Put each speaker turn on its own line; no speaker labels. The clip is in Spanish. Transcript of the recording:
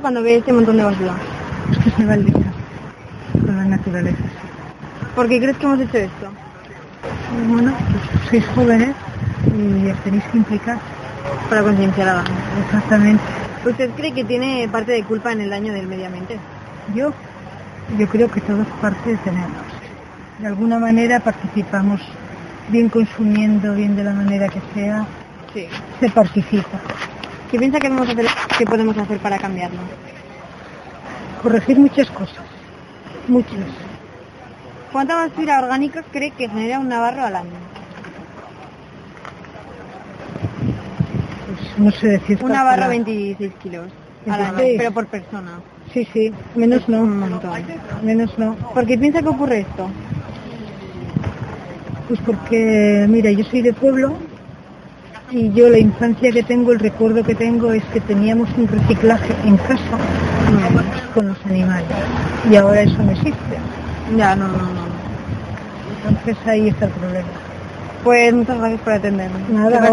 cuando ve este montón de basura?
que se va a luchar con la naturaleza.
¿Por qué crees que hemos hecho esto?
Bueno, pues sois jóvenes y os tenéis que implicar.
Para concienciar a la gente.
Exactamente.
¿Usted cree que tiene parte de culpa en el daño del medio ambiente?
Yo, yo creo que todas partes tenemos. De alguna manera participamos, bien consumiendo, bien de la manera que sea,
Sí.
se participa.
¿Qué piensa que, vamos a hacer, que podemos hacer para cambiarlo?
Corregir muchas cosas, muchas.
¿Cuánta basura orgánica cree que genera un navarro al año?
Pues no sé decir.
Un navarro
calcular.
26 kilos al año,
26.
pero por persona.
Sí, sí, menos no.
Un montón.
Menos no.
¿Por qué piensa que ocurre esto?
Pues porque, mira, yo soy de pueblo y yo la infancia que tengo, el recuerdo que tengo es que teníamos un reciclaje en casa con los animales y ahora eso no existe.
Ya, no, no, no.
Entonces ahí está el problema.
Pues muchas gracias por atenderme.
Nada,